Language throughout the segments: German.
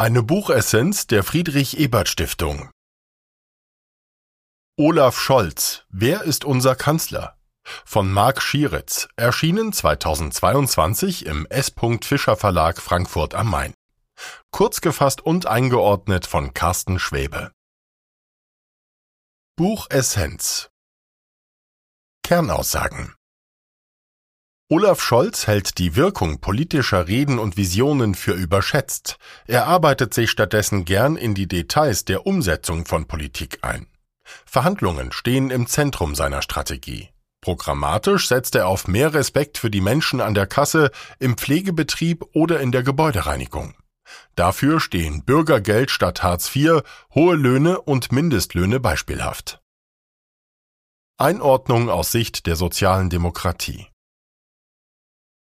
Eine Buchessenz der Friedrich-Ebert-Stiftung. Olaf Scholz. Wer ist unser Kanzler? Von Marc Schieritz. Erschienen 2022 im S. Fischer Verlag Frankfurt am Main. Kurz gefasst und eingeordnet von Carsten Schwebe. Buchessenz. Kernaussagen. Olaf Scholz hält die Wirkung politischer Reden und Visionen für überschätzt. Er arbeitet sich stattdessen gern in die Details der Umsetzung von Politik ein. Verhandlungen stehen im Zentrum seiner Strategie. Programmatisch setzt er auf mehr Respekt für die Menschen an der Kasse, im Pflegebetrieb oder in der Gebäudereinigung. Dafür stehen Bürgergeld statt Hartz IV, hohe Löhne und Mindestlöhne beispielhaft. Einordnung aus Sicht der sozialen Demokratie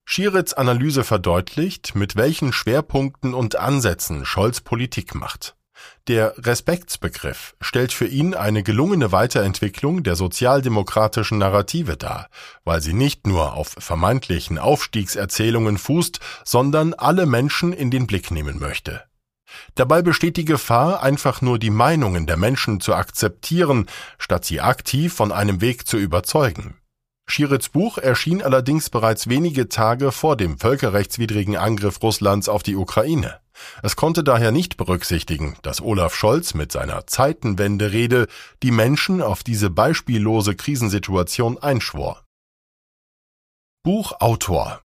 Schieritz Analyse verdeutlicht, mit welchen Schwerpunkten und Ansätzen Scholz Politik macht. Der Respektsbegriff stellt für ihn eine gelungene Weiterentwicklung der sozialdemokratischen Narrative dar, weil sie nicht nur auf vermeintlichen Aufstiegserzählungen fußt, sondern alle Menschen in den Blick nehmen möchte. Dabei besteht die Gefahr, einfach nur die Meinungen der Menschen zu akzeptieren, statt sie aktiv von einem Weg zu überzeugen. Schirits Buch erschien allerdings bereits wenige Tage vor dem völkerrechtswidrigen Angriff Russlands auf die Ukraine. Es konnte daher nicht berücksichtigen, dass Olaf Scholz mit seiner Zeitenwende-Rede die Menschen auf diese beispiellose Krisensituation einschwor. Buchautor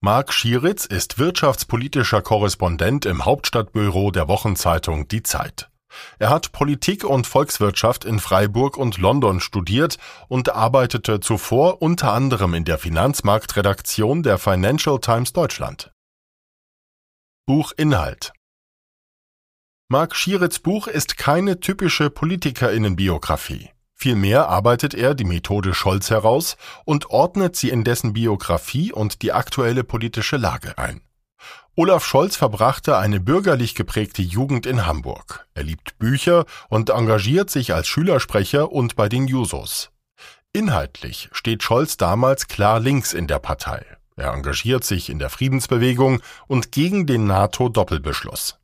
Marc Schieritz ist wirtschaftspolitischer Korrespondent im Hauptstadtbüro der Wochenzeitung Die Zeit. Er hat Politik und Volkswirtschaft in Freiburg und London studiert und arbeitete zuvor unter anderem in der Finanzmarktredaktion der Financial Times Deutschland. Buchinhalt Marc Schieritz Buch ist keine typische Politikerinnenbiografie. Vielmehr arbeitet er die Methode Scholz heraus und ordnet sie in dessen Biografie und die aktuelle politische Lage ein. Olaf Scholz verbrachte eine bürgerlich geprägte Jugend in Hamburg. Er liebt Bücher und engagiert sich als Schülersprecher und bei den Jusos. Inhaltlich steht Scholz damals klar links in der Partei. Er engagiert sich in der Friedensbewegung und gegen den NATO-Doppelbeschluss.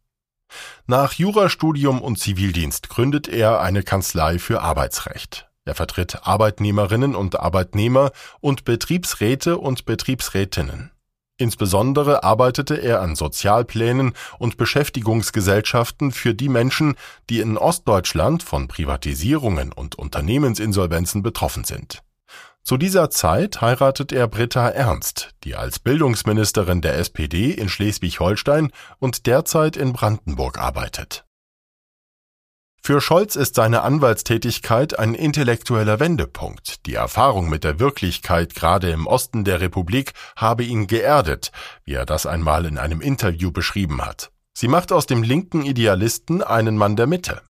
Nach Jurastudium und Zivildienst gründet er eine Kanzlei für Arbeitsrecht. Er vertritt Arbeitnehmerinnen und Arbeitnehmer und Betriebsräte und Betriebsrätinnen. Insbesondere arbeitete er an Sozialplänen und Beschäftigungsgesellschaften für die Menschen, die in Ostdeutschland von Privatisierungen und Unternehmensinsolvenzen betroffen sind. Zu dieser Zeit heiratet er Britta Ernst, die als Bildungsministerin der SPD in Schleswig-Holstein und derzeit in Brandenburg arbeitet für Scholz ist seine Anwaltstätigkeit ein intellektueller Wendepunkt. Die Erfahrung mit der Wirklichkeit gerade im Osten der Republik habe ihn geerdet, wie er das einmal in einem Interview beschrieben hat. Sie macht aus dem linken Idealisten einen Mann der Mitte.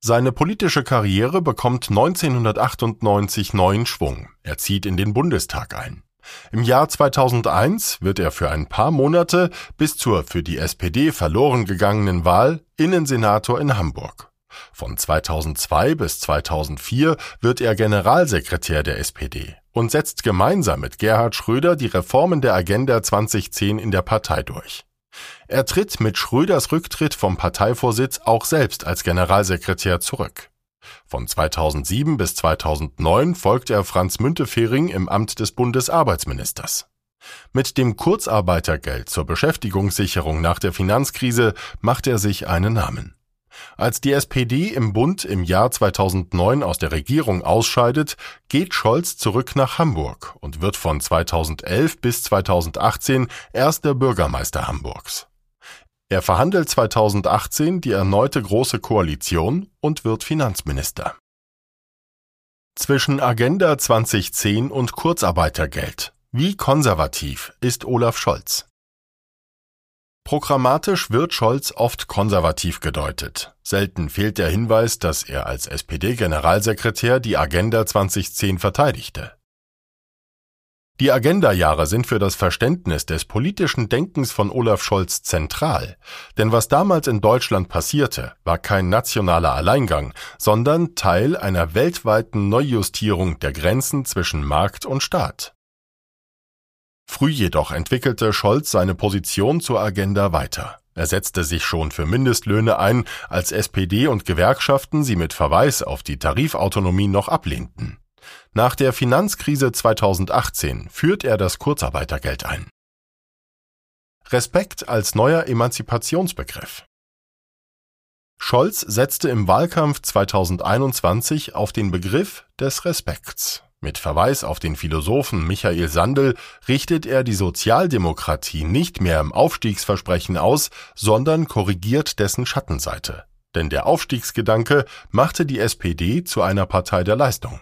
Seine politische Karriere bekommt 1998 neuen Schwung. Er zieht in den Bundestag ein. Im Jahr 2001 wird er für ein paar Monate bis zur für die SPD verloren gegangenen Wahl Innensenator in Hamburg. Von 2002 bis 2004 wird er Generalsekretär der SPD und setzt gemeinsam mit Gerhard Schröder die Reformen der Agenda 2010 in der Partei durch. Er tritt mit Schröders Rücktritt vom Parteivorsitz auch selbst als Generalsekretär zurück. Von 2007 bis 2009 folgte er Franz Müntefering im Amt des Bundesarbeitsministers. Mit dem Kurzarbeitergeld zur Beschäftigungssicherung nach der Finanzkrise macht er sich einen Namen. Als die SPD im Bund im Jahr 2009 aus der Regierung ausscheidet, geht Scholz zurück nach Hamburg und wird von 2011 bis 2018 erster Bürgermeister Hamburgs. Er verhandelt 2018 die erneute Große Koalition und wird Finanzminister. Zwischen Agenda 2010 und Kurzarbeitergeld. Wie konservativ ist Olaf Scholz? Programmatisch wird Scholz oft konservativ gedeutet. Selten fehlt der Hinweis, dass er als SPD-Generalsekretär die Agenda 2010 verteidigte. Die Agenda-Jahre sind für das Verständnis des politischen Denkens von Olaf Scholz zentral, denn was damals in Deutschland passierte, war kein nationaler Alleingang, sondern Teil einer weltweiten Neujustierung der Grenzen zwischen Markt und Staat. Früh jedoch entwickelte Scholz seine Position zur Agenda weiter. Er setzte sich schon für Mindestlöhne ein, als SPD und Gewerkschaften sie mit Verweis auf die Tarifautonomie noch ablehnten. Nach der Finanzkrise 2018 führt er das Kurzarbeitergeld ein. Respekt als neuer Emanzipationsbegriff. Scholz setzte im Wahlkampf 2021 auf den Begriff des Respekts. Mit Verweis auf den Philosophen Michael Sandel richtet er die Sozialdemokratie nicht mehr im Aufstiegsversprechen aus, sondern korrigiert dessen Schattenseite. Denn der Aufstiegsgedanke machte die SPD zu einer Partei der Leistung.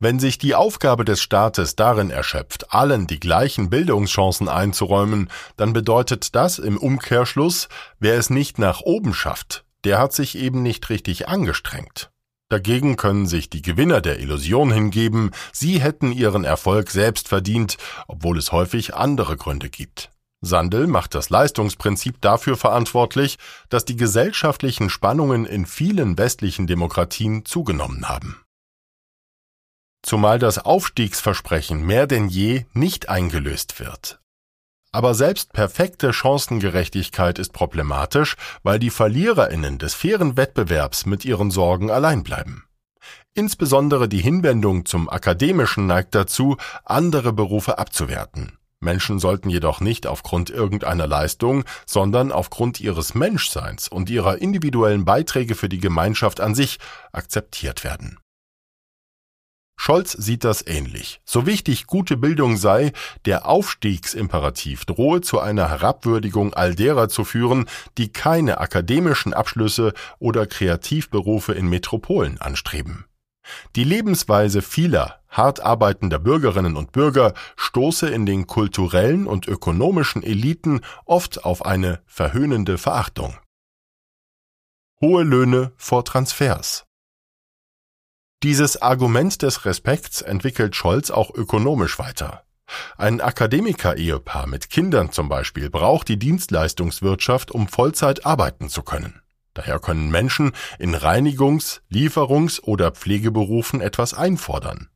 Wenn sich die Aufgabe des Staates darin erschöpft, allen die gleichen Bildungschancen einzuräumen, dann bedeutet das im Umkehrschluss, wer es nicht nach oben schafft, der hat sich eben nicht richtig angestrengt. Dagegen können sich die Gewinner der Illusion hingeben, sie hätten ihren Erfolg selbst verdient, obwohl es häufig andere Gründe gibt. Sandel macht das Leistungsprinzip dafür verantwortlich, dass die gesellschaftlichen Spannungen in vielen westlichen Demokratien zugenommen haben. Zumal das Aufstiegsversprechen mehr denn je nicht eingelöst wird. Aber selbst perfekte Chancengerechtigkeit ist problematisch, weil die Verliererinnen des fairen Wettbewerbs mit ihren Sorgen allein bleiben. Insbesondere die Hinwendung zum Akademischen neigt dazu, andere Berufe abzuwerten. Menschen sollten jedoch nicht aufgrund irgendeiner Leistung, sondern aufgrund ihres Menschseins und ihrer individuellen Beiträge für die Gemeinschaft an sich akzeptiert werden. Scholz sieht das ähnlich. So wichtig gute Bildung sei, der Aufstiegsimperativ drohe zu einer Herabwürdigung all derer zu führen, die keine akademischen Abschlüsse oder Kreativberufe in Metropolen anstreben. Die Lebensweise vieler hart arbeitender Bürgerinnen und Bürger stoße in den kulturellen und ökonomischen Eliten oft auf eine verhöhnende Verachtung. Hohe Löhne vor Transfers. Dieses Argument des Respekts entwickelt Scholz auch ökonomisch weiter. Ein Akademiker-Ehepaar mit Kindern zum Beispiel braucht die Dienstleistungswirtschaft, um Vollzeit arbeiten zu können. Daher können Menschen in Reinigungs-, Lieferungs- oder Pflegeberufen etwas einfordern.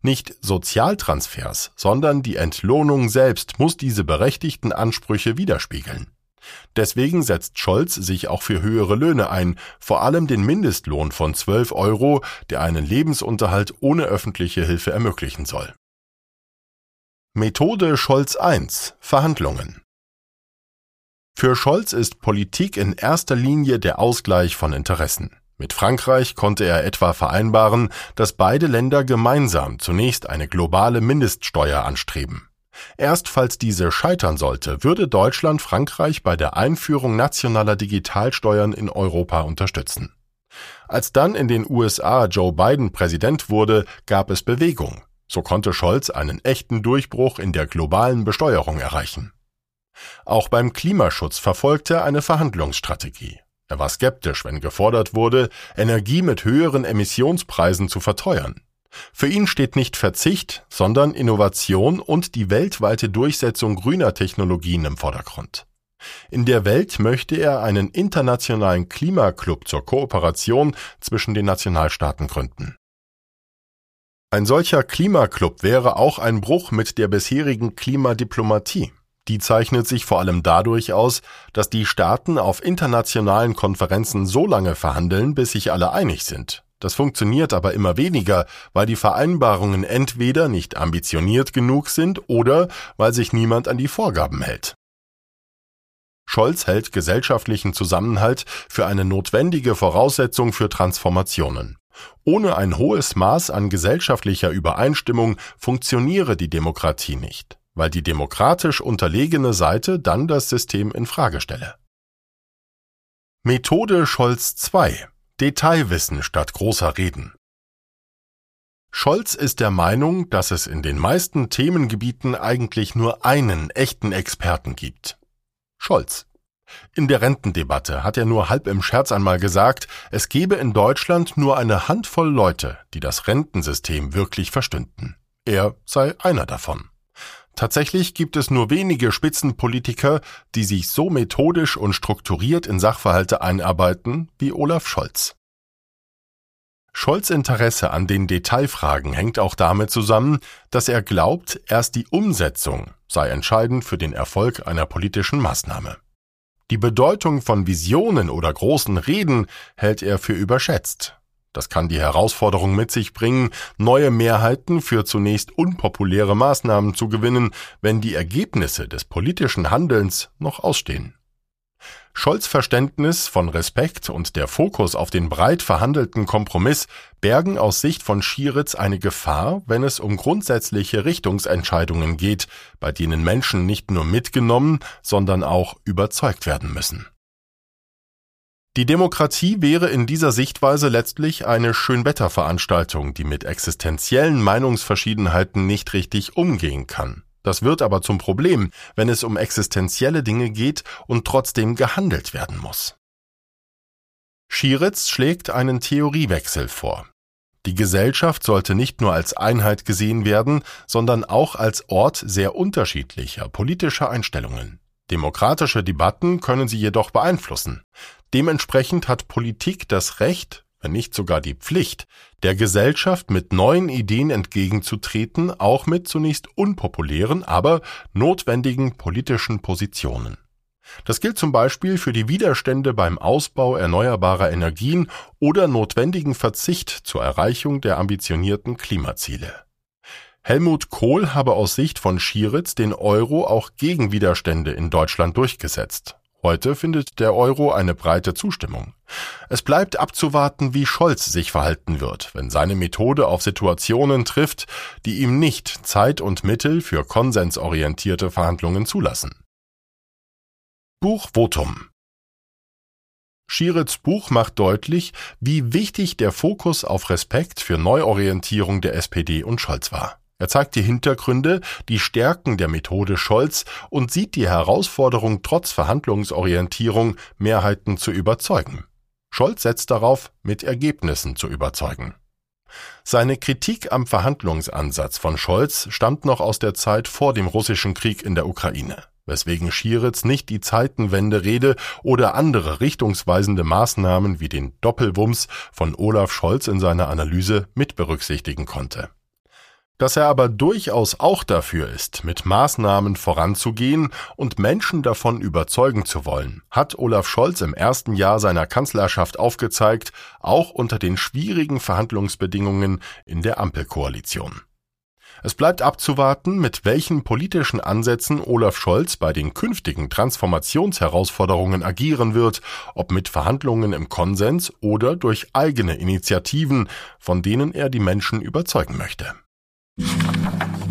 Nicht Sozialtransfers, sondern die Entlohnung selbst muss diese berechtigten Ansprüche widerspiegeln. Deswegen setzt Scholz sich auch für höhere Löhne ein, vor allem den Mindestlohn von 12 Euro, der einen Lebensunterhalt ohne öffentliche Hilfe ermöglichen soll. Methode Scholz I Verhandlungen Für Scholz ist Politik in erster Linie der Ausgleich von Interessen. Mit Frankreich konnte er etwa vereinbaren, dass beide Länder gemeinsam zunächst eine globale Mindeststeuer anstreben. Erst falls diese scheitern sollte, würde Deutschland Frankreich bei der Einführung nationaler Digitalsteuern in Europa unterstützen. Als dann in den USA Joe Biden Präsident wurde, gab es Bewegung. So konnte Scholz einen echten Durchbruch in der globalen Besteuerung erreichen. Auch beim Klimaschutz verfolgte er eine Verhandlungsstrategie. Er war skeptisch, wenn gefordert wurde, Energie mit höheren Emissionspreisen zu verteuern. Für ihn steht nicht Verzicht, sondern Innovation und die weltweite Durchsetzung grüner Technologien im Vordergrund. In der Welt möchte er einen internationalen Klimaclub zur Kooperation zwischen den Nationalstaaten gründen. Ein solcher Klimaclub wäre auch ein Bruch mit der bisherigen Klimadiplomatie. Die zeichnet sich vor allem dadurch aus, dass die Staaten auf internationalen Konferenzen so lange verhandeln, bis sich alle einig sind. Das funktioniert aber immer weniger, weil die Vereinbarungen entweder nicht ambitioniert genug sind oder weil sich niemand an die Vorgaben hält. Scholz hält gesellschaftlichen Zusammenhalt für eine notwendige Voraussetzung für Transformationen. Ohne ein hohes Maß an gesellschaftlicher Übereinstimmung funktioniere die Demokratie nicht, weil die demokratisch unterlegene Seite dann das System in Frage stelle. Methode Scholz II Detailwissen statt großer Reden. Scholz ist der Meinung, dass es in den meisten Themengebieten eigentlich nur einen echten Experten gibt. Scholz. In der Rentendebatte hat er nur halb im Scherz einmal gesagt, es gebe in Deutschland nur eine Handvoll Leute, die das Rentensystem wirklich verstünden. Er sei einer davon. Tatsächlich gibt es nur wenige Spitzenpolitiker, die sich so methodisch und strukturiert in Sachverhalte einarbeiten wie Olaf Scholz. Scholz Interesse an den Detailfragen hängt auch damit zusammen, dass er glaubt, erst die Umsetzung sei entscheidend für den Erfolg einer politischen Maßnahme. Die Bedeutung von Visionen oder großen Reden hält er für überschätzt. Das kann die Herausforderung mit sich bringen, neue Mehrheiten für zunächst unpopuläre Maßnahmen zu gewinnen, wenn die Ergebnisse des politischen Handelns noch ausstehen. Scholz Verständnis von Respekt und der Fokus auf den breit verhandelten Kompromiss bergen aus Sicht von Schieritz eine Gefahr, wenn es um grundsätzliche Richtungsentscheidungen geht, bei denen Menschen nicht nur mitgenommen, sondern auch überzeugt werden müssen. Die Demokratie wäre in dieser Sichtweise letztlich eine Schönwetterveranstaltung, die mit existenziellen Meinungsverschiedenheiten nicht richtig umgehen kann. Das wird aber zum Problem, wenn es um existenzielle Dinge geht und trotzdem gehandelt werden muss. Schieritz schlägt einen Theoriewechsel vor. Die Gesellschaft sollte nicht nur als Einheit gesehen werden, sondern auch als Ort sehr unterschiedlicher politischer Einstellungen. Demokratische Debatten können sie jedoch beeinflussen. Dementsprechend hat Politik das Recht, wenn nicht sogar die Pflicht, der Gesellschaft mit neuen Ideen entgegenzutreten, auch mit zunächst unpopulären, aber notwendigen politischen Positionen. Das gilt zum Beispiel für die Widerstände beim Ausbau erneuerbarer Energien oder notwendigen Verzicht zur Erreichung der ambitionierten Klimaziele. Helmut Kohl habe aus Sicht von Schieritz den Euro auch gegen Widerstände in Deutschland durchgesetzt. Heute findet der Euro eine breite Zustimmung. Es bleibt abzuwarten, wie Scholz sich verhalten wird, wenn seine Methode auf Situationen trifft, die ihm nicht Zeit und Mittel für konsensorientierte Verhandlungen zulassen. Buch Votum Schieritz Buch macht deutlich, wie wichtig der Fokus auf Respekt für Neuorientierung der SPD und Scholz war. Er zeigt die Hintergründe, die Stärken der Methode Scholz und sieht die Herausforderung, trotz Verhandlungsorientierung Mehrheiten zu überzeugen. Scholz setzt darauf, mit Ergebnissen zu überzeugen. Seine Kritik am Verhandlungsansatz von Scholz stammt noch aus der Zeit vor dem russischen Krieg in der Ukraine, weswegen Schieritz nicht die Zeitenwende-Rede oder andere richtungsweisende Maßnahmen wie den Doppelwumms von Olaf Scholz in seiner Analyse mit berücksichtigen konnte. Dass er aber durchaus auch dafür ist, mit Maßnahmen voranzugehen und Menschen davon überzeugen zu wollen, hat Olaf Scholz im ersten Jahr seiner Kanzlerschaft aufgezeigt, auch unter den schwierigen Verhandlungsbedingungen in der Ampelkoalition. Es bleibt abzuwarten, mit welchen politischen Ansätzen Olaf Scholz bei den künftigen Transformationsherausforderungen agieren wird, ob mit Verhandlungen im Konsens oder durch eigene Initiativen, von denen er die Menschen überzeugen möchte. you